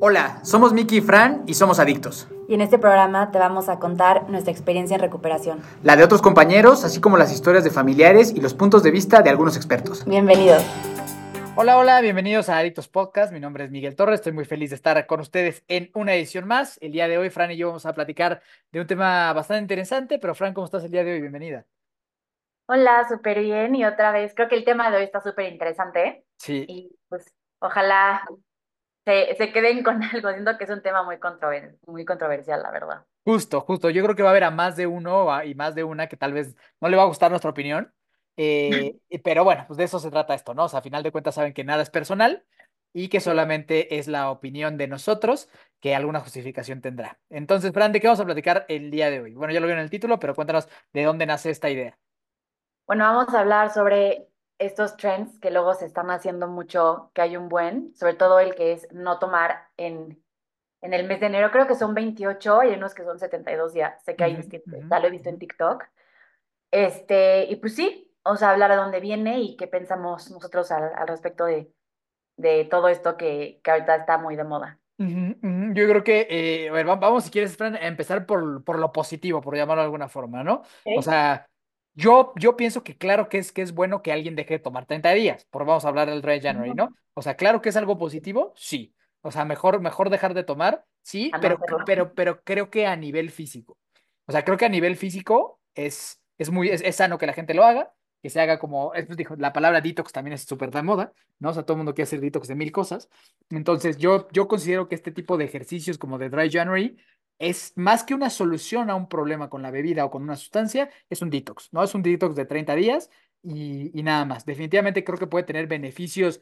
Hola, somos Miki y Fran y somos adictos. Y en este programa te vamos a contar nuestra experiencia en recuperación. La de otros compañeros, así como las historias de familiares y los puntos de vista de algunos expertos. Bienvenidos. Hola, hola, bienvenidos a Adictos Podcast. Mi nombre es Miguel Torres, estoy muy feliz de estar con ustedes en una edición más. El día de hoy, Fran y yo vamos a platicar de un tema bastante interesante, pero Fran, ¿cómo estás el día de hoy? Bienvenida. Hola, súper bien. Y otra vez, creo que el tema de hoy está súper interesante. Sí. Y pues ojalá se, se queden con algo. Siento que es un tema muy, controver muy controversial, la verdad. Justo, justo. Yo creo que va a haber a más de uno y más de una que tal vez no le va a gustar nuestra opinión. Eh, pero bueno, pues de eso se trata esto, ¿no? O sea, a final de cuentas saben que nada es personal y que solamente es la opinión de nosotros que alguna justificación tendrá. Entonces, Fran, ¿de qué vamos a platicar el día de hoy? Bueno, ya lo vieron en el título, pero cuéntanos de dónde nace esta idea. Bueno, vamos a hablar sobre estos trends que luego se están haciendo mucho, que hay un buen, sobre todo el que es no tomar en, en el mes de enero, creo que son 28 y hay unos que son 72 días, sé que hay distintos, ya lo he visto en TikTok. Este, y pues sí, o sea, hablar de dónde viene y qué pensamos nosotros al, al respecto de, de todo esto que, que ahorita está muy de moda. Ujú, ujú. Yo creo que, eh, a ver, va- vamos si quieres, Fran, a empezar por, por lo positivo, por llamarlo de alguna forma, ¿no? O sea, yo, yo pienso que claro que es, que es bueno que alguien deje de tomar 30 días, por vamos a hablar del Dry January, ¿no? O sea, claro que es algo positivo, sí. O sea, mejor, mejor dejar de tomar, sí, pero, pero, pero creo que a nivel físico. O sea, creo que a nivel físico es, es muy, es, es sano que la gente lo haga, que se haga como, es, pues, dijo, la palabra detox también es súper de moda, ¿no? O sea, todo el mundo quiere hacer detox de mil cosas. Entonces, yo, yo considero que este tipo de ejercicios como de Dry January es más que una solución a un problema con la bebida o con una sustancia, es un detox, ¿no? Es un detox de 30 días y, y nada más. Definitivamente creo que puede tener beneficios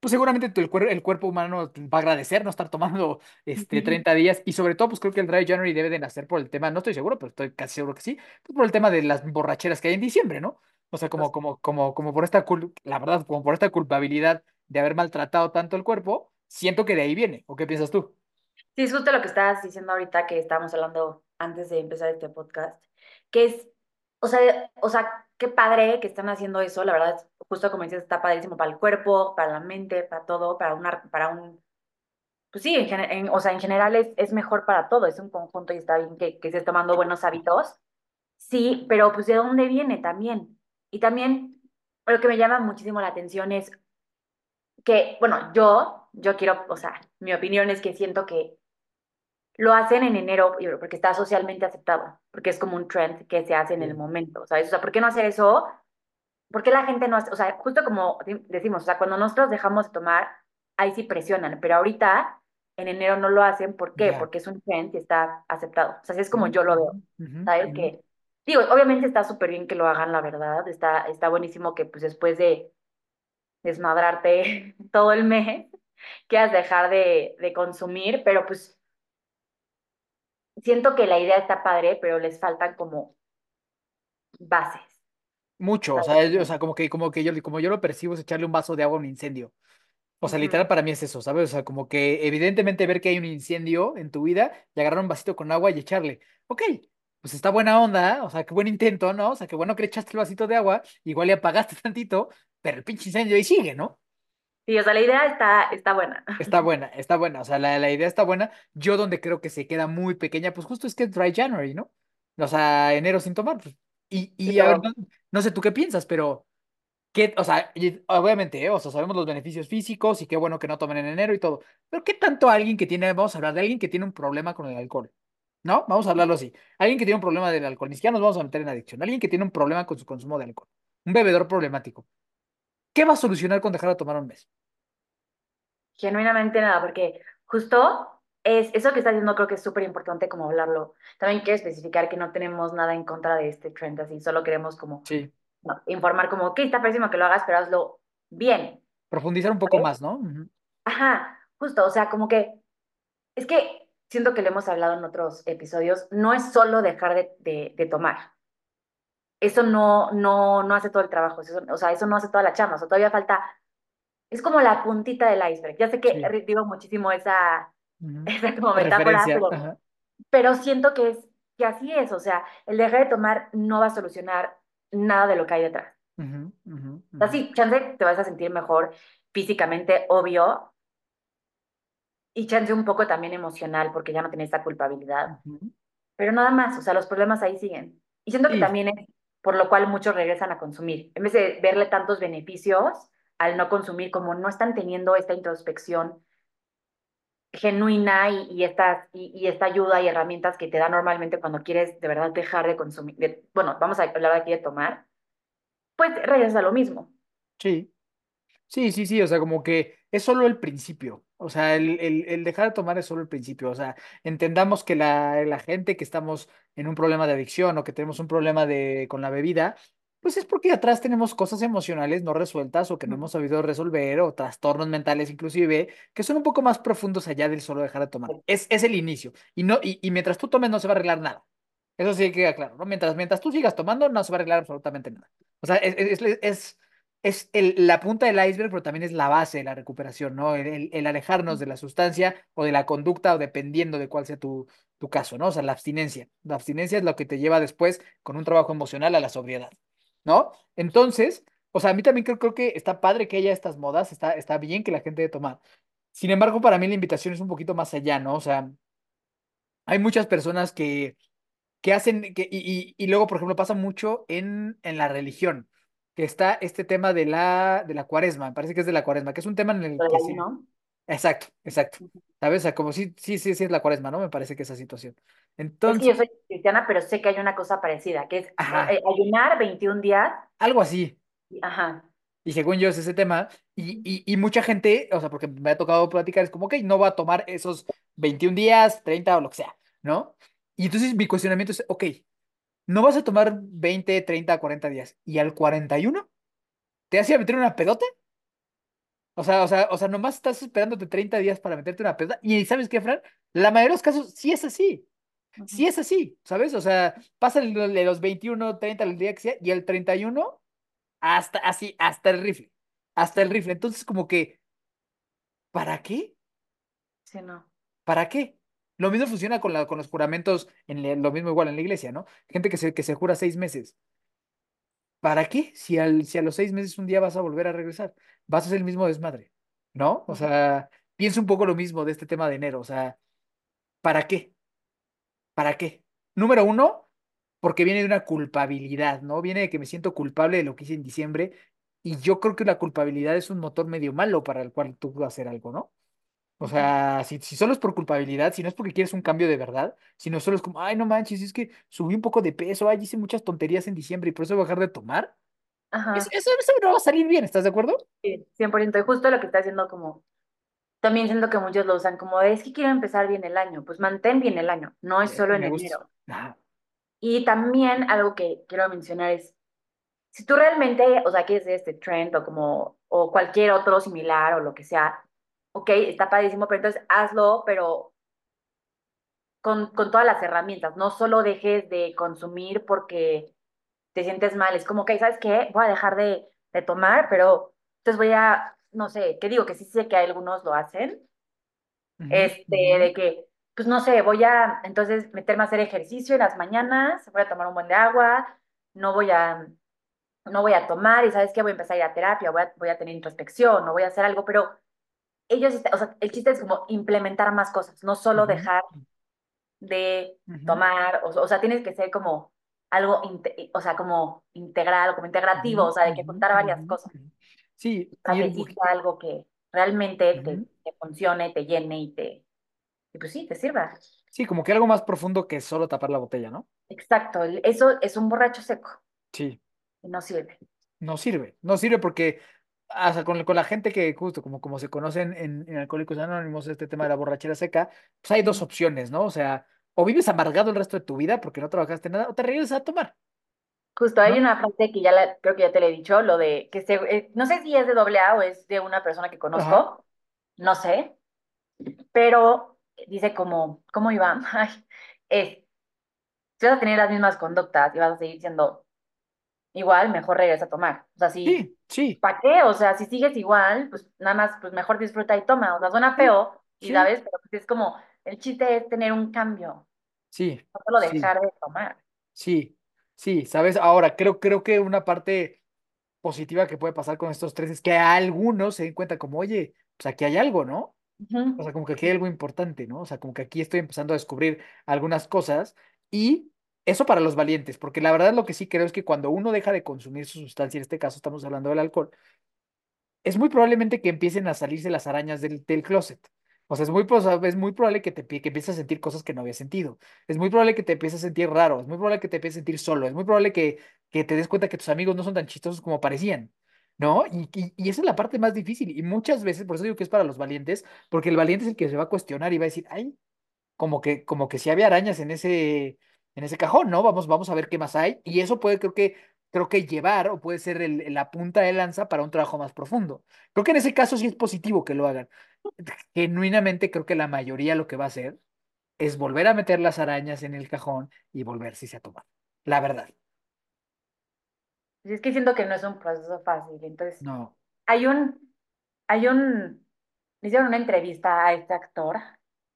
pues seguramente el, cuer- el cuerpo humano va a agradecer no estar tomando este, 30 días y sobre todo pues creo que el Dry January debe de nacer por el tema, no estoy seguro, pero estoy casi seguro que sí, pues por el tema de las borracheras que hay en diciembre, ¿no? O sea, como, como, como, como por esta, cul- la verdad, como por esta culpabilidad de haber maltratado tanto el cuerpo, siento que de ahí viene, ¿o qué piensas tú? Sí, es justo lo que estabas diciendo ahorita que estábamos hablando antes de empezar este podcast, que es, o sea, o sea, qué padre que están haciendo eso, la verdad, justo como dices, está padrísimo para el cuerpo, para la mente, para todo, para una, para un, pues sí, en- o sea, en general es, es mejor para todo, es un conjunto y está bien que, que estés tomando buenos hábitos, sí, pero pues de dónde viene también. Y también lo que me llama muchísimo la atención es que, bueno, yo, yo quiero, o sea, mi opinión es que siento que lo hacen en enero porque está socialmente aceptado, porque es como un trend que se hace en el momento, ¿sabes? O sea, ¿por qué no hacer eso? ¿Por qué la gente no hace? O sea, justo como decimos, o sea, cuando nosotros dejamos de tomar, ahí sí presionan, pero ahorita en enero no lo hacen, ¿por qué? Ya. Porque es un trend y está aceptado. O sea, así es como yo lo veo, ¿sabes? ujú. Que, digo, obviamente está súper bien que lo hagan, la verdad, está, está buenísimo que pues después de desmadrarte todo el mes, quieras dejar de, de consumir, pero pues siento que la idea está padre, pero les faltan como bases. Mucho, o sea, o sea, como que, como que yo, como yo lo percibo es echarle un vaso de agua a un incendio. O sea, literal para mí es eso, ¿sabes? O sea, como que evidentemente ver que hay un incendio en tu vida y agarrar un vasito con agua y echarle. Ok, pues está buena onda, o sea, qué buen intento, ¿no? O sea, qué bueno que le echaste el vasito de agua, igual le apagaste tantito, pero el pinche incendio ahí sigue, ¿no? Sí, o sea, la idea está, está buena. Está buena, está buena, o sea, la, la idea está buena. Yo donde creo que se queda muy pequeña, pues justo es que es Dry January, ¿no? O sea, enero sin tomar. pues. Y, y a ver, pero no, no sé tú qué piensas, pero... ¿Qué, o sea, obviamente, ¿eh? O sea, sabemos los beneficios físicos y qué bueno que no tomen en enero y todo. Pero ¿qué tanto alguien que tiene, vamos a hablar de alguien que tiene un problema con el alcohol? ¿No? Vamos a hablarlo así. Alguien que tiene un problema del alcohol, ni siquiera nos vamos a meter en adicción. Alguien que tiene un problema con su consumo de alcohol. Un bebedor problemático. ¿Qué va a solucionar con dejar de tomar un mes? genuinamente nada, porque justo es eso que está diciendo creo que es súper importante como hablarlo. También quiero especificar que no tenemos nada en contra de este trend, así, solo queremos como Sí, informar como, ok, está pésimo que lo hagas, pero hazlo bien. profundizar un poco más, ¿no? Ajá, justo, o sea, como que es que siento que lo hemos hablado en otros episodios, no es solo dejar de, de, de tomar. Eso no, no, no hace todo el trabajo, eso- o sea, eso no hace toda la chamba, o sea, todavía falta, es como la puntita del iceberg. Ya sé que Sí. digo muchísimo esa, esa como metáfora, pero, pero siento que es, que así es, o sea, el dejar de tomar no va a solucionar nada de lo que hay detrás. Ujú, O sea, sí, chance te vas a sentir mejor físicamente, obvio, y chance un poco también emocional porque ya no tenía esta culpabilidad. Pero nada más, o sea, los problemas ahí siguen. Y siento que Sí, también es por lo cual muchos regresan a consumir. En vez de verle tantos beneficios al no consumir, como no están teniendo esta introspección genuina y, y, estas, y, esta ayuda y herramientas que te da normalmente cuando quieres de verdad dejar de consumir, bueno, vamos a hablar aquí de tomar, pues regresas a lo mismo. sí. Sí, sí, sí, o sea, como que es solo el principio, o sea, el, el, el dejar de tomar es solo el principio, o sea, entendamos que la, la gente que estamos en un problema de adicción o que tenemos un problema de, con la bebida, pues es porque atrás tenemos cosas emocionales no resueltas o que no hemos sabido resolver o trastornos mentales inclusive, que son un poco más profundos allá del solo dejar de tomar. Es, es el inicio y, no, y, y mientras tú tomes no se va a arreglar nada. Eso sí queda claro, ¿no? Mientras, mientras tú sigas tomando no se va a arreglar absolutamente nada. O sea, es, es, es es el- la punta del iceberg, pero también es la base de la recuperación, ¿no? El, el- el alejarnos de la sustancia o de la conducta o dependiendo de cuál sea tu, tu caso, ¿no? O sea, la abstinencia. La abstinencia es lo que te lleva después con un trabajo emocional a la sobriedad, ¿no? Entonces, o sea, a mí también creo, creo que está padre que haya estas modas, está, está bien que la gente de tomar. Sin embargo, para mí la invitación es un poquito más allá, ¿no? O sea, hay muchas personas que que hacen, que, y, y, y luego, por ejemplo, pasa mucho en, en la religión, que está este tema de la, de la cuaresma, me parece que es de la cuaresma, que es un tema en el del que sí. ayuno. Exacto, exacto. ¿Sabes? O sea, como sí, sí, sí, sí es la cuaresma, ¿no? Me parece que esa situación. Es que Entonces, yo soy cristiana, pero sé que hay una cosa parecida, que es eh, ayunar 21 días. algo así. Ajá. Y según yo es ese tema, y, y, y mucha gente, o sea, porque me ha tocado platicar, es como, ok, no va a tomar esos 21 días, 30 o lo que sea, ¿no? Y entonces mi cuestionamiento es, ok, no vas a tomar 20 30 40 días, ¿y al 41? ¿Te hacía meter una pedota? O sea, o sea, o sea, nomás estás esperándote 30 días para meterte una pedota. Y ¿sabes qué, Fran? La mayoría de los casos sí es así. Sí es así, ¿sabes? O sea, pasan de los 21 30 el día que sea, y el 31 hasta así, hasta el rifle. Hasta el rifle. Entonces, como que, ¿para qué? Sí, no. ¿Para qué? Lo mismo funciona con, la, con los juramentos, en lo mismo igual en la iglesia, ¿no? Gente que se, que se jura seis meses. ¿Para qué? Si, al, si a los seis meses un día vas a volver a regresar, vas a hacer el mismo desmadre, ¿no? O sea, pienso un poco lo mismo de este tema de enero, o sea, ¿para qué? ¿Para qué? Número uno, porque viene de una culpabilidad, ¿no? Viene de que me siento culpable de lo que hice en diciembre y yo creo que la culpabilidad es un motor medio malo para el cual tú vas a hacer algo, ¿no? O sea, si, si solo es por culpabilidad, si no es porque quieres un cambio de verdad, sino solo es como, ay, no manches, es que subí un poco de peso, ay, hice muchas tonterías en diciembre y por eso voy a dejar de tomar. Eso, Ajá. eso, eso no va a salir bien, ¿estás de acuerdo? Sí, 100%. Y justo lo que está haciendo como, también siento que muchos lo usan como, de, es que quiero empezar bien el año. Pues mantén bien el año, no es solo en enero. Y también algo que quiero mencionar es, si tú realmente, o sea, quieres hacer este trend o como, o cualquier otro similar o lo que sea, ok, está padrísimo, pero entonces hazlo, pero con, con todas las herramientas, no solo dejes de consumir porque te sientes mal, es como, ok, ¿sabes qué? Voy a dejar de, de tomar, pero entonces voy a, no sé, que digo que sí sé que algunos lo hacen, este, de que, pues no sé, voy a entonces meterme a hacer ejercicio en las mañanas, voy a tomar un buen de agua, no voy a no voy a tomar y sabes qué, voy a empezar a ir a terapia, voy a, voy a tener introspección, no voy a hacer algo, pero ellos, o sea, el chiste es como implementar más cosas, no solo dejar de tomar, o, o sea, tienes que ser como algo, o sea, como integral, como integrativo, o sea, de que juntar varias cosas. Sí, que poquito. sea algo que realmente te, funcione, te llene y te, y pues sí, te sirva. Sí, como que algo más profundo que solo tapar la botella, ¿no? Exacto, eso es un borracho seco Sí, y no sirve. no sirve. No sirve porque, o sea, con, con la gente que justo como, como se conocen en, en Alcohólicos Anónimos, este tema de la borrachera seca, pues hay dos opciones, ¿no? O sea, o vives amargado el resto de tu vida porque no trabajaste nada, o te regresas a tomar, Justo hay una frase que ya la, creo que ya te le he dicho, lo de que se, eh, no sé si es de doble A o es de una persona que Ajá. conozco, no sé, pero dice como, ¿cómo iba? Ay, es, si vas a tener las mismas conductas y vas a seguir siendo igual, mejor regresa a tomar. O sea, si, Sí, sí, ¿para qué? O sea, si sigues igual, pues nada más, pues mejor disfruta y toma. O sea, suena sí, feo, y sí, sabes, pero pues es como, el chiste es tener un cambio, sí, no solo sí, dejar de tomar. sí, sí, ¿sabes? Ahora, creo, creo que una parte positiva que puede pasar con estos tres es que a algunos se den cuenta como, oye, pues aquí hay algo, ¿no? O sea, como que aquí hay algo importante, ¿no? O sea, como que aquí estoy empezando a descubrir algunas cosas y eso para los valientes, porque la verdad lo que sí creo es que cuando uno deja de consumir su sustancia, en este caso estamos hablando del alcohol, es muy probablemente que empiecen a salirse las arañas del, del closet. O sea, es muy, es muy probable que te que empieces a sentir cosas que no habías sentido. Es muy probable que te empieces a sentir raro. Es muy probable que te empieces a sentir solo. Es muy probable que, que te des cuenta que tus amigos no son tan chistosos como parecían. ¿No? Y, y, y esa es la parte más difícil. Y muchas veces, por eso digo que es para los valientes, porque el valiente es el que se va a cuestionar y va a decir, ay, como que, como que si había arañas en ese, en ese cajón, ¿no? Vamos, vamos a ver qué más hay. Y eso puede, creo que, creo que llevar o puede ser el- la punta de lanza para un trabajo más profundo. Creo que en ese caso sí es positivo que lo hagan. Genuinamente creo que la mayoría lo que va a hacer es volver a meter las arañas en el cajón y volverse a tomar. La verdad. Es que siento que no es un proceso fácil. Entonces, No. hay un, hay un, le hicieron una entrevista a este actor.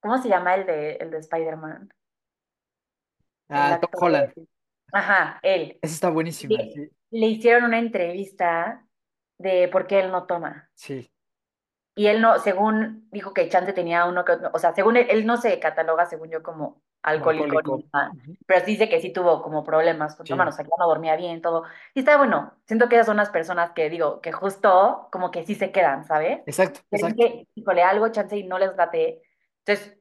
¿Cómo se llama el de, el de Spider-Man? Ah, Tom Holland. de... Ajá, él. Esa está buenísima. Le, Sí, le hicieron una entrevista de por qué él no toma. sí. Y él no, según dijo que Chance tenía uno que, otro- o sea, según él, él no se cataloga, según yo, como alcohólico alcohólico. nada, Ujú. pero sí dice que sí tuvo como problemas con tomar, Sí. o sea, que no dormía bien, todo. Y está bueno, siento que esas son las personas que digo, que justo como que sí se quedan, ¿sabes? Exacto, ven exacto. que, híjole, algo Chance y no les late, entonces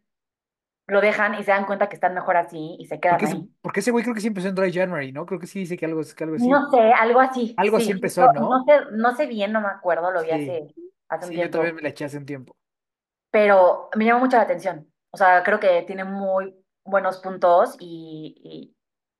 lo dejan y se dan cuenta que están mejor así y se quedan Porque, ahí. porque ese güey creo que sí empezó en Dry January, ¿no? Creo que sí dice que algo, que algo así. No sé, algo así, Algo así sí, empezó, justo, no ¿no? sé, no sé bien, no me acuerdo, lo vi Sí, hace, hace un sí, yo también tiempo. me la eché hace un tiempo. pero me llama mucho la atención. O sea, creo que tiene muy buenos puntos y,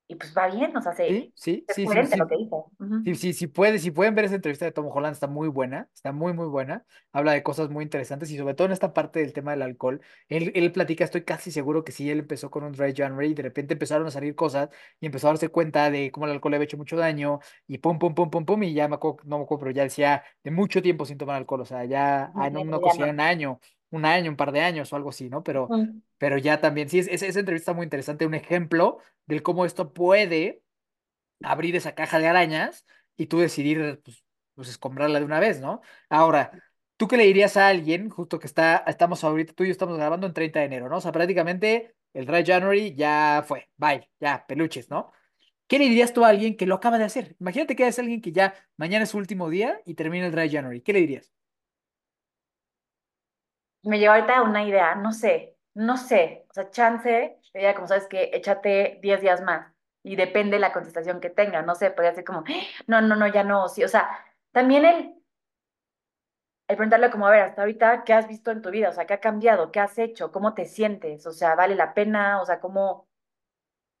y, pues va bien, o sea, se, Sí, sí, es sí, sí, lo sí. que dice. Ujú. Sí, sí, sí puede, si pueden ver esa entrevista de Tom Holland, está muy buena, está muy, muy buena. Habla de cosas muy interesantes y sobre todo en esta parte del tema del alcohol. Él, él platica, estoy casi seguro que sí, él empezó con un Dry January y de repente empezaron a salir cosas y empezó a darse cuenta de cómo el alcohol le había hecho mucho daño y pum, pum, pum, pum, pum, y ya me acuerdo, no me acuerdo, pero ya decía de mucho tiempo sin tomar alcohol, o sea, ya ah, no, no. un año, un año, un par de años o algo así, ¿no? Pero, pero ya también, sí, es, es- esa entrevista muy interesante, un ejemplo del cómo esto puede abrir esa caja de arañas y tú decidir, pues, pues escombrarla de una vez, ¿no? Ahora, ¿tú qué le dirías a alguien, justo que está, estamos ahorita, tú y yo estamos grabando en 30 de enero, ¿no? O sea, prácticamente el Dry January ya fue, bye, ya, peluches, ¿no? ¿Qué le dirías tú a alguien que lo acaba de hacer? Imagínate que es alguien que ya mañana es su último día y termina el Dry January. ¿Qué le dirías? Me llegó ahorita una idea, no sé, no sé. O sea, chance, ella como sabes que échate 10 días más y depende la contestación que tenga. No sé, podría ser como, "Ah, no, no, no, ya no, sí. O sea, también el, el preguntarle como, a ver, hasta ahorita, ¿qué has visto en tu vida? O sea, ¿qué ha cambiado? ¿Qué has hecho? ¿Cómo te sientes? O sea, ¿vale la pena? O sea, ¿cómo,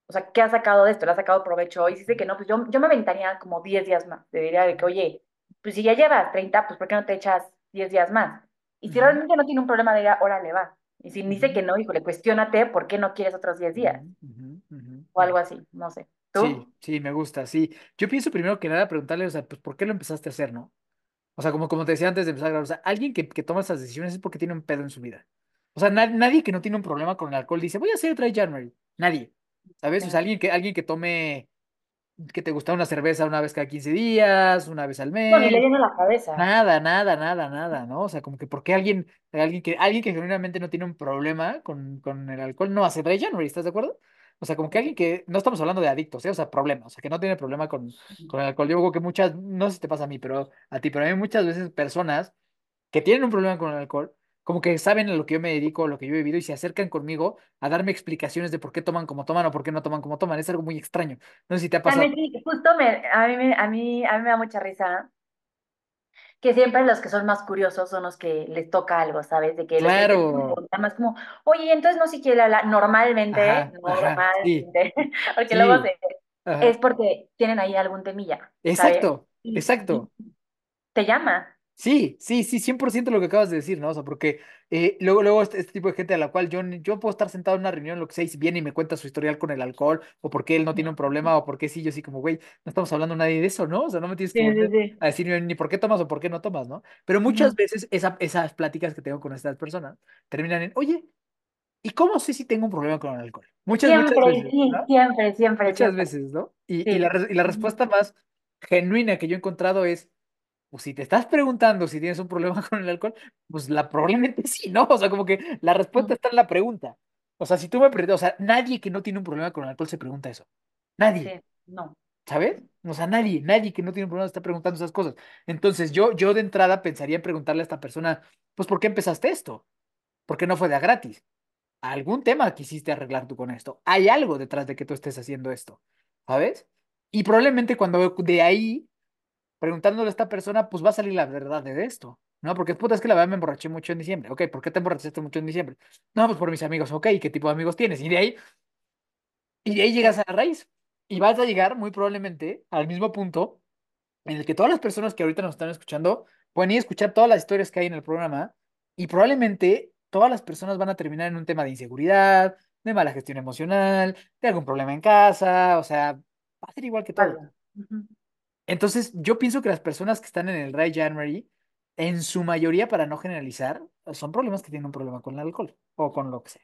o sea, ¿qué has sacado de esto? ¿Le has sacado provecho? Y dice que no, pues yo, yo me aventaría como 10 días más. Te diría de que, oye, pues si ya llevas 30 pues ¿por qué no te echas 10 días más? Y si realmente no tiene un problema, diga, órale, va. Y si dice que no, híjole, cuestiónate por qué no quieres otros 10 días ujú, ujú, o algo así, no sé. Sí, ¿Tú? sí, me gusta, sí. Yo pienso primero que nada preguntarle, o sea, pues, ¿por qué lo empezaste a hacer, no? O sea, como, como te decía antes de empezar a grabar, o sea, alguien que, que toma esas decisiones es porque tiene un pedo en su vida. O sea, na- nadie que no tiene un problema con el alcohol dice, voy a hacer Dry January. Nadie. ¿Sabes? O sea, Sí. alguien que, alguien que tome, que te gusta una cerveza una vez cada 15 días, una vez al No, ni le mes. la cabeza. Nada, nada, nada, nada, ¿no? O sea, como que porque alguien, alguien que, alguien que genuinamente no tiene un problema con, con el alcohol no hace Dry January, ¿estás de acuerdo? O sea, como que alguien que, no estamos hablando de adictos, ¿eh? O sea, problemas, o sea, que no tiene problema con, con el alcohol. Yo creo que muchas, no sé si te pasa a mí, pero a ti, pero a mí muchas veces personas que tienen un problema con el alcohol, como que saben a lo que yo me dedico, a lo que yo he vivido y se acercan conmigo a darme explicaciones de por qué toman como toman o por qué no toman como toman. Es algo muy extraño. No sé si te ha pasado. También sí, justo me, a mí, a mí, a mí me da mucha risa que siempre los que son más curiosos son los que les toca algo, ¿sabes? De que a Claro. preguntar más como, oye, entonces no si quiere hablar, normalmente, Ajá, ajá, sí, normalmente, porque luego se, es porque tienen ahí algún temilla. Exacto, exacto. te llama. Sí, sí, sí, 100% lo que acabas de decir, ¿no? O sea, porque eh, luego, luego este, este tipo de gente a la cual yo, yo puedo estar sentado en una reunión, lo que sea, y si viene y me cuenta su historial con el alcohol, o por qué él no tiene un problema, o por qué sí, yo sí como, güey, no estamos hablando nadie de eso, ¿no? O sea, no me tienes que Sí, sí, volver sí. a decir ni por qué tomas o por qué no tomas, ¿no? Pero muchas veces esa- esas pláticas que tengo con estas personas terminan en, oye, ¿y cómo sé si tengo un problema con el alcohol? Muchas, muchas Siempre, veces, siempre, siempre, Muchas siempre. veces, ¿no? Y, y la, y la respuesta más genuina que yo he encontrado es pues si te estás preguntando si tienes un problema con el alcohol, pues la probablemente sí, ¿no? O sea, como que la respuesta está en la pregunta. O sea, si tú me preguntas, o sea, nadie que no tiene un problema con el alcohol se pregunta eso. Sí, Nadie, no. ¿sabes? O sea, nadie, nadie que no tiene un problema está preguntando esas cosas. Entonces, yo, yo de entrada pensaría en preguntarle a esta persona, pues, ¿por qué empezaste esto? ¿Por qué no fue de a gratis? Algún tema quisiste arreglar tú con esto. Hay algo detrás de que tú estés haciendo esto, ¿sabes? Y probablemente cuando de ahí preguntándole a esta persona, pues va a salir la verdad de esto, ¿no? Porque puta, es que la verdad me emborraché mucho en diciembre. Ok, ¿por qué te emborrachaste mucho en diciembre? No, pues por mis amigos. Ok, ¿qué tipo de amigos tienes? Y de ahí, y de ahí llegas a la raíz. Y vas a llegar muy probablemente al mismo punto en el que todas las personas que ahorita nos están escuchando pueden ir a escuchar todas las historias que hay en el programa y probablemente todas las personas van a terminar en un tema de inseguridad, de mala gestión emocional, de algún problema en casa, o sea, va a ser igual que todo. Ujú. Entonces, yo pienso que las personas que están en el Dry January, en su mayoría, para no generalizar, son problemas que tienen un problema con el alcohol o con lo que sea,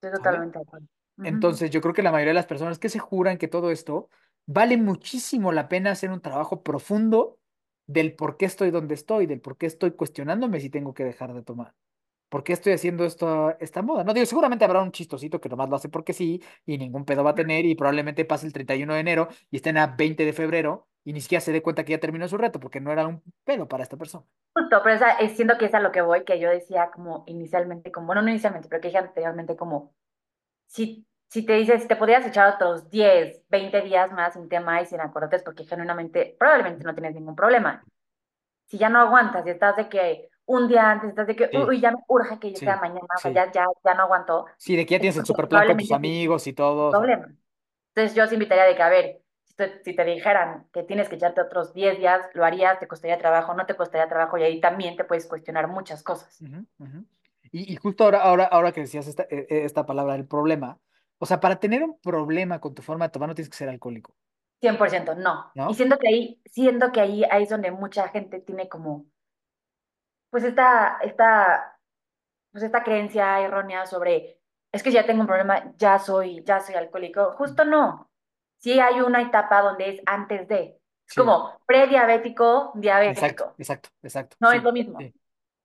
totalmente de acuerdo. Ujú. Entonces, yo creo que la mayoría de las personas que se juran que todo esto vale muchísimo la pena hacer un trabajo profundo del por qué estoy donde estoy, del por qué estoy cuestionándome si tengo que dejar de tomar. ¿Por qué estoy haciendo esto, esta moda? No digo, seguramente habrá un chistosito que nomás lo hace porque sí y ningún pedo va a tener y probablemente pase el 31 de enero y estén a 20 de febrero y ni siquiera se dé cuenta que ya terminó su reto porque no era un pedo para esta persona. Justo, pero esa, es, siento que es a lo que voy, que yo decía como inicialmente, como, bueno, no inicialmente, pero que dije anteriormente como, si, si te dices, te podrías echar otros 10 20 días más sin tema y sin acordes, porque genuinamente, probablemente no tienes ningún problema. Si ya no aguantas y estás de que un día antes, de que, Sí, uy, ya me urge que sea sí, mañana, o sea, sí. ya, ya, ya no aguanto, Sí, de que ya es tienes el super plan con tus amigos y todo, problema. Entonces yo os invitaría de que, a ver, si te, si te dijeran que tienes que echarte otros 10 días, lo harías, te costaría trabajo, no te costaría trabajo, y ahí también te puedes cuestionar muchas cosas. Y, y justo ahora, ahora, ahora que decías esta, eh, eh, esta palabra, el problema, o sea, para tener un problema con tu forma de tomar no tienes que ser alcohólico, cien por ciento no. Y ¿no? siento que ahí, siento que ahí, ahí es donde mucha gente tiene como, pues esta, esta, pues esta creencia errónea sobre, es que ya tengo un problema, ya soy, ya soy alcohólico. Justo no. Sí hay una etapa donde es antes de. Es Sí, como prediabético, exacto, diabético. exacto, exacto, No es lo mismo. sí.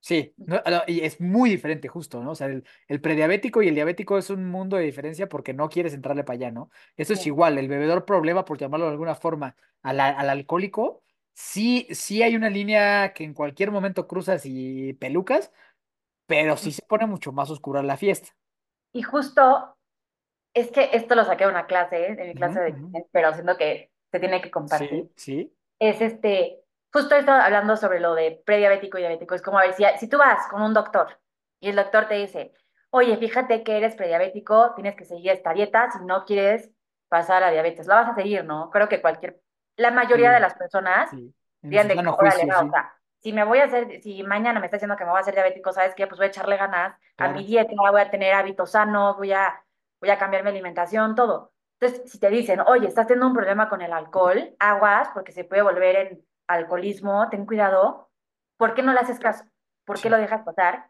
Sí, no, no, y es muy diferente justo, ¿no? O sea, el, el prediabético y el diabético es un mundo de diferencia porque no quieres entrarle para allá, ¿no? Eso es igual, el bebedor problema, por llamarlo de alguna forma, al, al alcohólico, sí, sí hay una línea que en cualquier momento cruzas y pelucas, pero sí se pone mucho más oscura la fiesta. Y justo es que esto lo saqué de una clase, ¿eh? de mi clase de ujú. inglés, pero siento que se tiene que Sí, compartir. sí, Es este, justo esto hablando sobre lo de prediabético y diabético. Es como a ver, si, si tú vas con un doctor y el doctor te dice, oye, fíjate que eres prediabético, tienes que seguir esta dieta si no quieres pasar a diabetes. La vas a seguir, ¿no? Creo que cualquier, la mayoría de las personas sí. Dirían de que, sano órale, juicio, va, o sí, sea, si me voy a hacer, si mañana me está diciendo que me voy a hacer diabético, ¿sabes qué? Pues voy a echarle ganas a mi dieta, voy a tener hábitos sanos, voy a, voy a cambiar mi alimentación, todo. Entonces, si te dicen, oye, estás teniendo un problema con el alcohol, aguas, porque se puede volver en alcoholismo, ten cuidado, ¿por qué no le haces caso? ¿Por qué lo dejas pasar?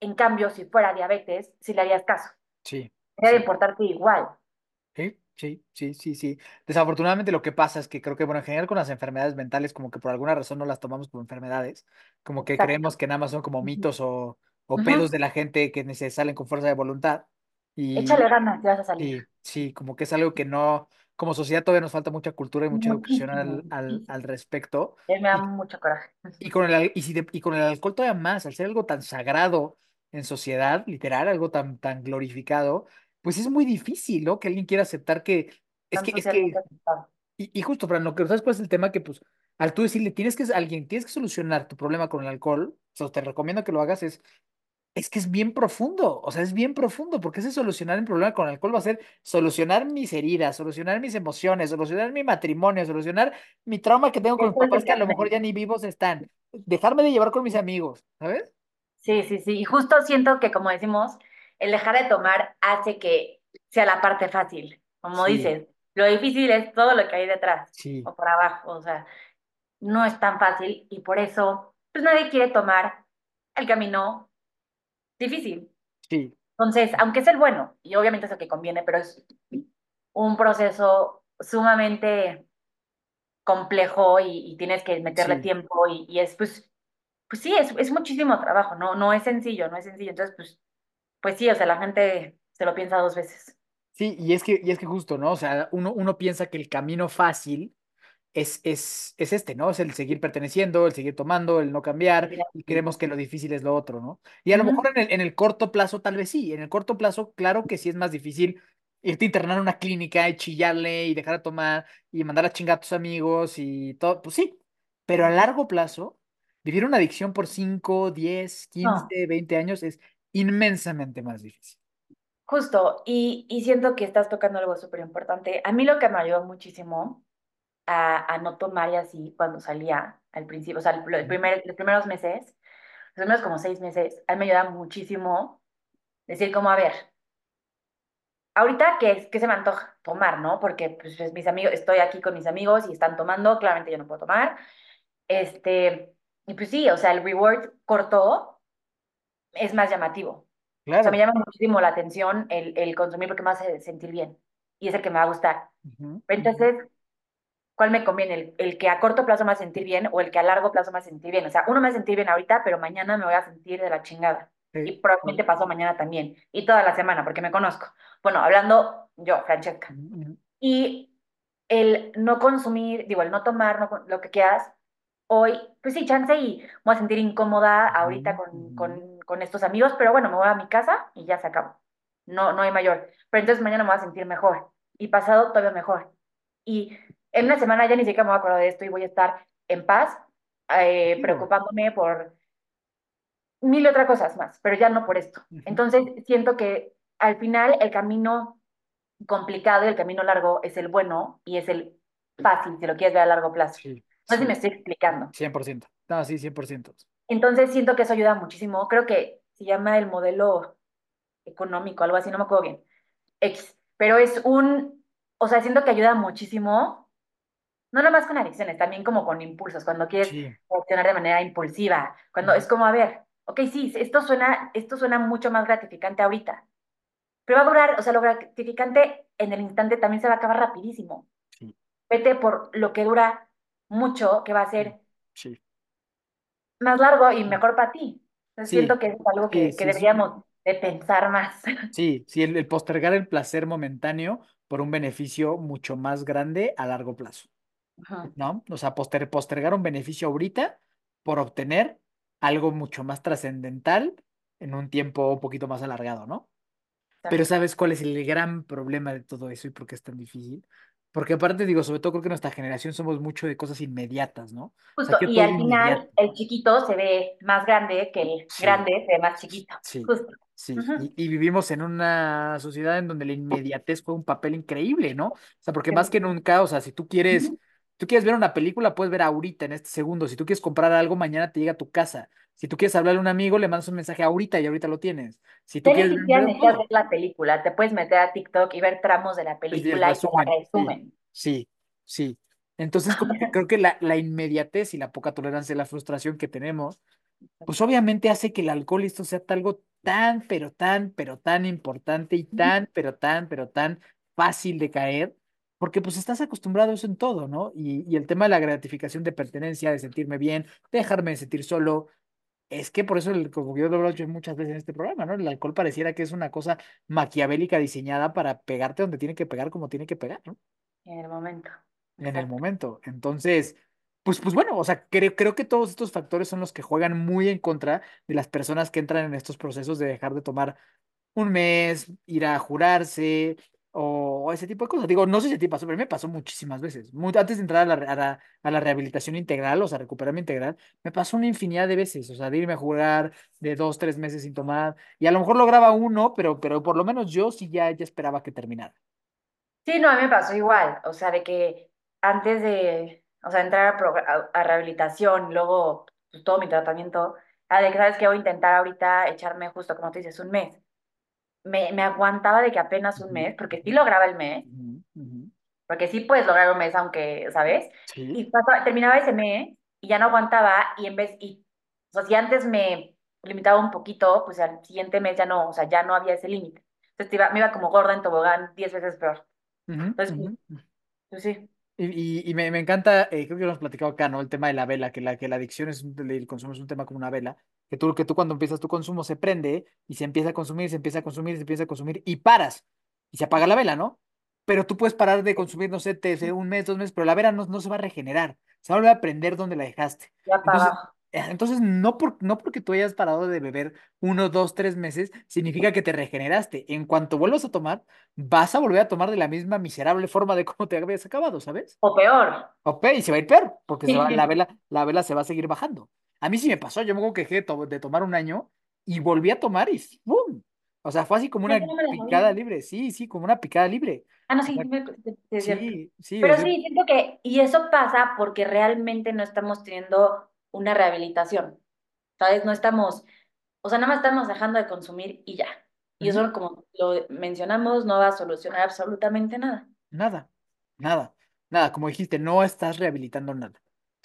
En cambio, si fuera diabetes, sí le harías caso. sí, Debe de sí. importarte igual. Sí, sí, sí, sí. Desafortunadamente lo que pasa es que creo que, bueno, en general con las enfermedades mentales, como que por alguna razón no las tomamos como enfermedades, como que Exacto. creemos que nada más son como mitos o, o pedos de la gente que se salen con fuerza de voluntad. Échale Y ganas, te vas a salir. sí, sí, como que es algo que no, como sociedad todavía nos falta mucha cultura y mucha educación al, al, respecto. Me da Y mucho coraje. y con el, y, si de- y con el alcohol todavía más, al ser algo tan sagrado en sociedad, literal, algo tan, tan glorificado, pues es muy difícil, ¿no? Que alguien quiera aceptar que, es que, es que, y, y justo, Fran, lo que sabes cuál es el tema que, pues, al tú decirle, tienes que, alguien, tienes que solucionar tu problema con el alcohol, o sea, te recomiendo que lo hagas, es, es que es bien profundo, o sea, es bien profundo, porque ese solucionar el problema con el alcohol va a ser solucionar mis heridas, solucionar mis emociones, solucionar mi matrimonio, solucionar mi trauma que tengo con mis papás que a lo mejor ya ni vivos están, dejarme de llevar con mis amigos, ¿sabes? Sí, sí, sí. Y justo siento que, como decimos, el dejar de tomar hace que sea la parte fácil. Como Sí, dices, lo difícil es todo lo que hay detrás sí, o por abajo. O sea, no es tan fácil y por eso, pues nadie quiere tomar el camino difícil. sí, Entonces, aunque es el bueno, y obviamente es el que conviene, pero es un proceso sumamente complejo y, y tienes que meterle Sí. tiempo y, y es pues, pues sí, es, es muchísimo trabajo, no, no es sencillo, no es sencillo. Entonces, pues, pues sí, o sea, la gente se lo piensa dos veces. Sí, y es que, y es que justo, ¿no? O sea, uno, uno piensa que el camino fácil es, es, es este, ¿no? Es el seguir perteneciendo, el seguir tomando, el no cambiar, y creemos que lo difícil es lo otro, ¿no? Y a lo mejor en el, en el corto plazo tal vez sí, en el corto plazo claro que sí es más difícil irte a internar a una clínica y chillarle y dejar de tomar y mandar a chingar a tus amigos y todo, pues sí, pero a largo plazo, vivir una adicción por 5 10 No, 15 20 años es inmensamente más difícil. justo, y, y siento que estás tocando algo súper importante. A mí lo que me ayudó muchísimo a, a no tomar y así cuando salía al principio, o sea, el, el primer, los primeros meses, los primeros como seis meses, a mí me ayuda muchísimo decir como, a ver, ahorita qué, qué se me antoja tomar, ¿no? Porque pues, pues, mis amigos, estoy aquí con mis amigos y están tomando, claramente yo no puedo tomar. Este, y pues sí, o sea, el reward corto es más llamativo. O sea, me Claro. llama muchísimo la atención el, el consumir porque me hace sentir bien y es el que me va a gustar. Ujú, ujú. Entonces, ¿cuál me conviene? ¿El, el que a corto plazo me va a sentir bien o el que a largo plazo me va a sentir bien? O sea, uno me va a sentir bien ahorita, pero mañana me voy a sentir de la chingada. Sí, Y probablemente pasó mañana también. Y toda la semana, porque me conozco. Bueno, hablando yo, Francesca. Ujú, ujú. Y el no consumir, digo, el no tomar, no, con- lo que quieras, hoy, pues sí, chance y me voy a sentir incómoda ahorita Ujú, con, ujú. con, con estos amigos, pero bueno, me voy a mi casa y ya se acabó. No, no hay mayor. Pero entonces mañana me voy a sentir mejor y pasado todavía mejor. Y en una semana ya ni siquiera me voy a acordar de esto y voy a estar en paz, eh, preocupándome por mil otras cosas más, pero ya no por esto. Entonces siento que al final el camino complicado y el camino largo es el bueno y es el fácil, si lo quieres ver a largo plazo. Sí, No sé si me estoy explicando. cien por ciento No, sí, cien por ciento Entonces siento que eso ayuda muchísimo. Creo que se llama el modelo económico, algo así, no me acuerdo bien. X. Pero es un, o sea, siento que ayuda muchísimo, no nomás con adicciones, también como con impulsos, cuando quieres Sí. reaccionar de manera impulsiva, cuando es como, a ver, ok, sí, esto suena, esto suena mucho más gratificante ahorita, pero va a durar, o sea, lo gratificante en el instante también se va a acabar rapidísimo. Sí, Vete por lo que dura mucho, que va a ser sí, más largo y mejor para ti. Entonces sí, siento que es algo que, sí, deberíamos de pensar más. sí, sí, el, el postergar el placer momentáneo por un beneficio mucho más grande a largo plazo, ¿no? O sea, poster- postergar un beneficio ahorita por obtener algo mucho más trascendental en un tiempo un poquito más alargado, ¿no? Pero. ¿sabes cuál es el gran problema de todo eso y por qué es tan difícil? Porque aparte, digo, sobre todo creo que nuestra generación somos mucho de cosas inmediatas, ¿no? O sea, Justo, y al inmediato. final el chiquito se ve más grande que el Sí, grande se ve más chiquito. sí, Justo. sí. Y, y vivimos en una sociedad en donde la inmediatez fue un papel increíble, ¿no? O sea, porque más que 100%. nunca, o sea, si tú quieres. Tú quieres ver una película, puedes ver ahorita, en este segundo. Si tú quieres comprar algo, mañana te llega a tu casa. Si tú quieres hablarle a un amigo, le mandas un mensaje ahorita y ahorita lo tienes. Si tú quieres ver la película, te puedes meter a TikTok y ver tramos de la el película y resumen, sí, sí, sí. Entonces, como que creo que la, la inmediatez y la poca tolerancia a la frustración que tenemos, pues obviamente hace que el alcohol y esto sea algo tan, pero tan, pero tan importante y tan, pero tan, pero tan fácil de caer, porque pues estás acostumbrado a eso en todo, ¿no? Y, y el tema de la gratificación de pertenencia, de sentirme bien, de dejarme de sentir solo, es que por eso, el, como yo lo he dicho muchas veces en este programa, ¿no? El alcohol pareciera que es una cosa maquiavélica diseñada para pegarte donde tiene que pegar, como tiene que pegar, ¿no? En el momento. En el momento. Entonces, pues, pues bueno, o sea, creo, creo que todos estos factores son los que juegan muy en contra de las personas que entran en estos procesos de dejar de tomar un mes, ir a jurarse o ese tipo de cosas. Digo, no sé si a ti pasó, pero me pasó muchísimas veces. Mu- antes de entrar a la, a la, rehabilitación integral, o sea, recuperarme integral, me pasó una infinidad de veces, o sea, de irme a jurar de dos, tres meses sin tomar, y a lo mejor lograba uno, pero, pero por lo menos yo sí ya, ya esperaba que terminara. Sí, no, a mí me pasó igual. O sea, de que antes de, o sea, entrar a- a rehabilitación, luego pues, todo mi tratamiento, a de que sabes que voy a intentar ahorita echarme justo como tú dices, un mes. Me, me aguantaba de que apenas un mes, porque sí lograba el mes, porque sí puedes lograr un mes, aunque, ¿sabes? Sí. Y pasaba- terminaba ese mes y ya no aguantaba y en vez, y, o sea, si antes me limitaba un poquito, pues al siguiente mes ya no, o sea, ya no había ese límite. Entonces iba- me iba como gorda en tobogán, diez veces peor. Ujú, Entonces, ujú. pues, pues sí. Y, y- y me, me encanta, eh, creo que lo hemos platicado acá, ¿no? El tema de la vela, que la, que la adicción es un, el consumo es un tema como una vela, que tú, que tú cuando empiezas tu consumo se prende y se empieza a consumir, se empieza a consumir, se empieza a consumir y paras y se apaga la vela, ¿no? Pero tú puedes parar de consumir, no sé, te, un mes, dos meses, pero la vela no, no se va a regenerar, se va a volver a prender donde la dejaste. Ya Entonces, eh, entonces no, por, no porque tú hayas parado de beber uno, dos, tres meses, significa que te regeneraste. En cuanto vuelvas a tomar, vas a volver a tomar de la misma miserable forma de cómo te habías acabado, ¿sabes? O peor. Ok, y se va a ir peor, porque va, la vela, la vela se va a seguir bajando. A mí sí me pasó, yo me acuerdo que dejé de, to- de tomar un año y volví a tomar y ¡pum! O sea, fue así como una no picada libre, sí, sí, como una picada libre. Ah, no, sí, sí, sí, sí, Pero sea, sí, siento que, y eso pasa porque realmente no estamos teniendo una rehabilitación, ¿sabes? No estamos, o sea, nada más estamos dejando de consumir y ya. Y eso, como lo mencionamos, no va a solucionar absolutamente nada. nada, nada, nada, como dijiste, no estás rehabilitando nada.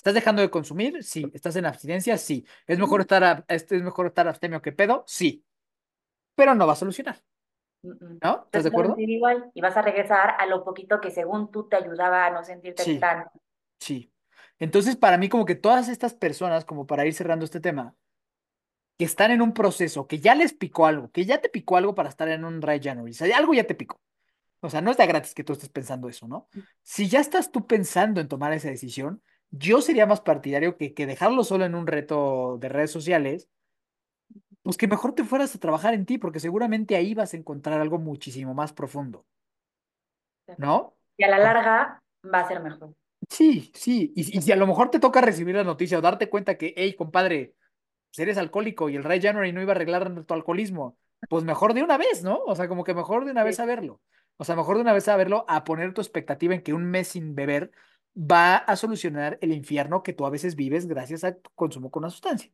¿Estás dejando de consumir? Sí. ¿Estás en abstinencia? Sí. ¿Es mejor estar, ab- es es mejor estar abstemio que pedo? Sí. Pero no va a solucionar. ¿no? ¿Estás de vas a acuerdo? igual y vas a regresar a lo poquito que según tú te ayudaba a no sentirte Sí. tan... Sí. Entonces, para mí, como que todas estas personas, como para ir cerrando este tema, que están en un proceso, que ya les picó algo, que ya te picó algo para estar en un Dry January, o sea, algo ya te picó. O sea, no es de gratis que tú estés pensando eso, ¿no? Si ya estás tú pensando en tomar esa decisión, yo sería más partidario que, que dejarlo solo en un reto de redes sociales, pues que mejor te fueras a trabajar en ti, porque seguramente ahí vas a encontrar algo muchísimo más profundo, ¿no? Y a la larga va a ser mejor. Sí, sí, y, y si a lo mejor te toca recibir la noticia o darte cuenta que, hey, compadre, pues eres alcohólico y el Dry January no iba a arreglar tu alcoholismo, pues mejor de una vez, ¿no? O sea, como que mejor de una vez saberlo. O sea, mejor de una vez saberlo a poner tu expectativa en que un mes sin beber va a solucionar el infierno que tú a veces vives gracias a tu consumo con una sustancia.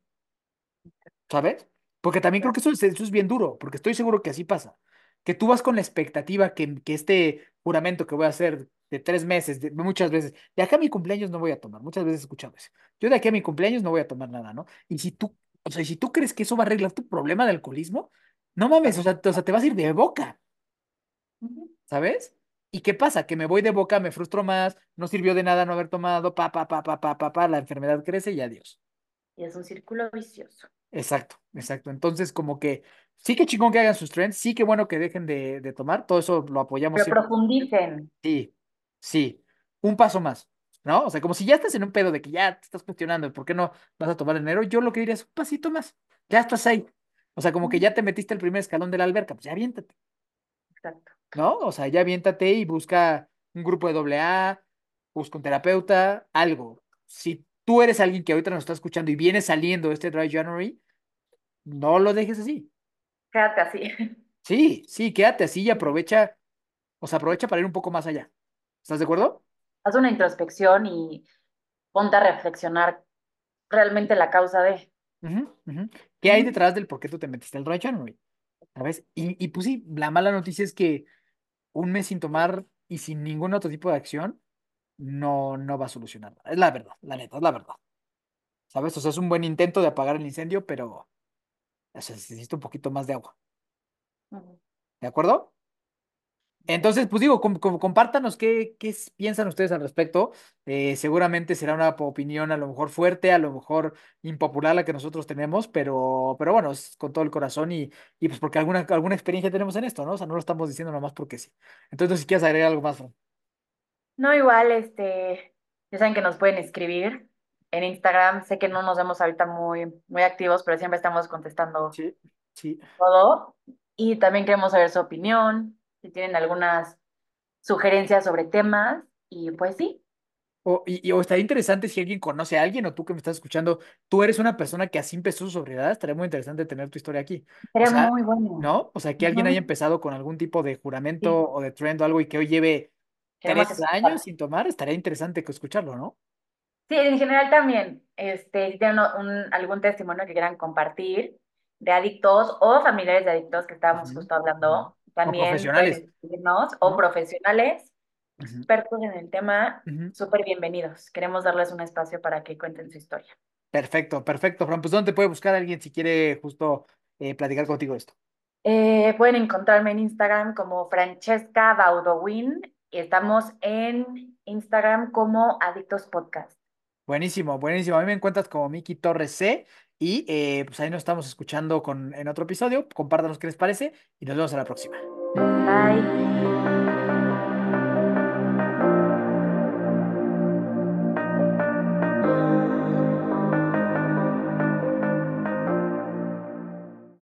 ¿sabes? Porque también creo que eso es, eso es bien duro, porque estoy seguro que así pasa. Que tú vas con la expectativa que, que este juramento que voy a hacer de tres meses, de, muchas veces, de acá a mi cumpleaños no voy a tomar, muchas veces he escuchado eso. Yo de aquí a mi cumpleaños no voy a tomar nada, ¿no? Y si tú, o sea, si tú crees que eso va a arreglar tu problema de alcoholismo, no mames, o sea, te, o sea, te vas a ir de boca. ¿sabes? ¿Y qué pasa? Que me voy de boca, me frustro más, no sirvió de nada no haber tomado, pa, pa, pa, pa, pa, pa, pa, la enfermedad crece y adiós. Y es un círculo vicioso. Exacto, exacto. Entonces, como que sí que chingón que hagan sus trends, sí que bueno que dejen de, de tomar, todo eso lo apoyamos Pero siempre. profundicen. Sí, sí, un paso más, ¿no? O sea, como si ya estás en un pedo de que ya te estás cuestionando por qué no vas a tomar enero, yo lo que diría es un pasito más, ya estás ahí. O sea, como que ya te metiste el primer escalón de la alberca, pues ya aviéntate, Exacto. ¿no? O sea, ya aviéntate y busca un grupo de doble A, busca un terapeuta, algo. Si tú eres alguien que ahorita nos está escuchando y viene saliendo este Dry January, no lo dejes así. Quédate así. Sí, sí, quédate así y aprovecha, o sea, aprovecha para ir un poco más allá. ¿Estás de acuerdo? Haz una introspección y ponte a reflexionar realmente la causa de. ¿Qué hay detrás del por qué tú te metiste al Dry January? ¿Sabes? Y, y pues sí, la mala noticia es que un mes sin tomar y sin ningún otro tipo de acción no, no va a solucionar nada. Es la verdad, la neta, es la verdad. ¿Sabes? O sea, es un buen intento de apagar el incendio, pero o sea, necesita un poquito más de agua. ¿De acuerdo? Entonces, pues digo, com- com- compártanos qué, qué piensan ustedes al respecto. Eh, seguramente será una opinión a lo mejor fuerte, a lo mejor impopular la que nosotros tenemos, pero, pero bueno, es con todo el corazón y, y pues porque alguna, alguna experiencia tenemos en esto, ¿no? O sea, no lo estamos diciendo nomás porque sí. Entonces, si quieres agregar algo más, Fran. No, igual, este, ya saben que nos pueden escribir en Instagram. Sé que no nos vemos ahorita muy, muy activos, pero siempre estamos contestando Sí, sí. todo. Y también queremos saber su opinión, si tienen algunas sugerencias sobre temas. Y pues sí, O, y, y- o estaría interesante si alguien conoce a alguien o tú que me estás escuchando, tú eres una persona que así empezó su sobriedad, estaría muy interesante tener tu historia aquí. O sería sea, muy bueno. ¿no? O sea, que alguien haya empezado con algún tipo de juramento Sí, o de trend o algo y que hoy lleve queremos tres años sin tomar, estaría interesante que escucharlo, ¿no? Sí, en general también, este, si tienen un- algún testimonio que quieran compartir de adictos o familiares de adictos que estábamos justo hablando, también profesionales, o profesionales, expertos en el tema, súper bienvenidos. Queremos darles un espacio para que cuenten su historia. Perfecto, perfecto, Fran. Pues ¿dónde puede buscar alguien si quiere justo eh, platicar contigo esto? Eh, pueden encontrarme en Instagram como Francesca Baudowin Estamos en Instagram como Adictos Podcast. Buenísimo, buenísimo. A mí me encuentras como Miki Torres C y eh, pues ahí nos estamos escuchando con, en otro episodio. Compártanos qué les parece y nos vemos a la próxima. Bye.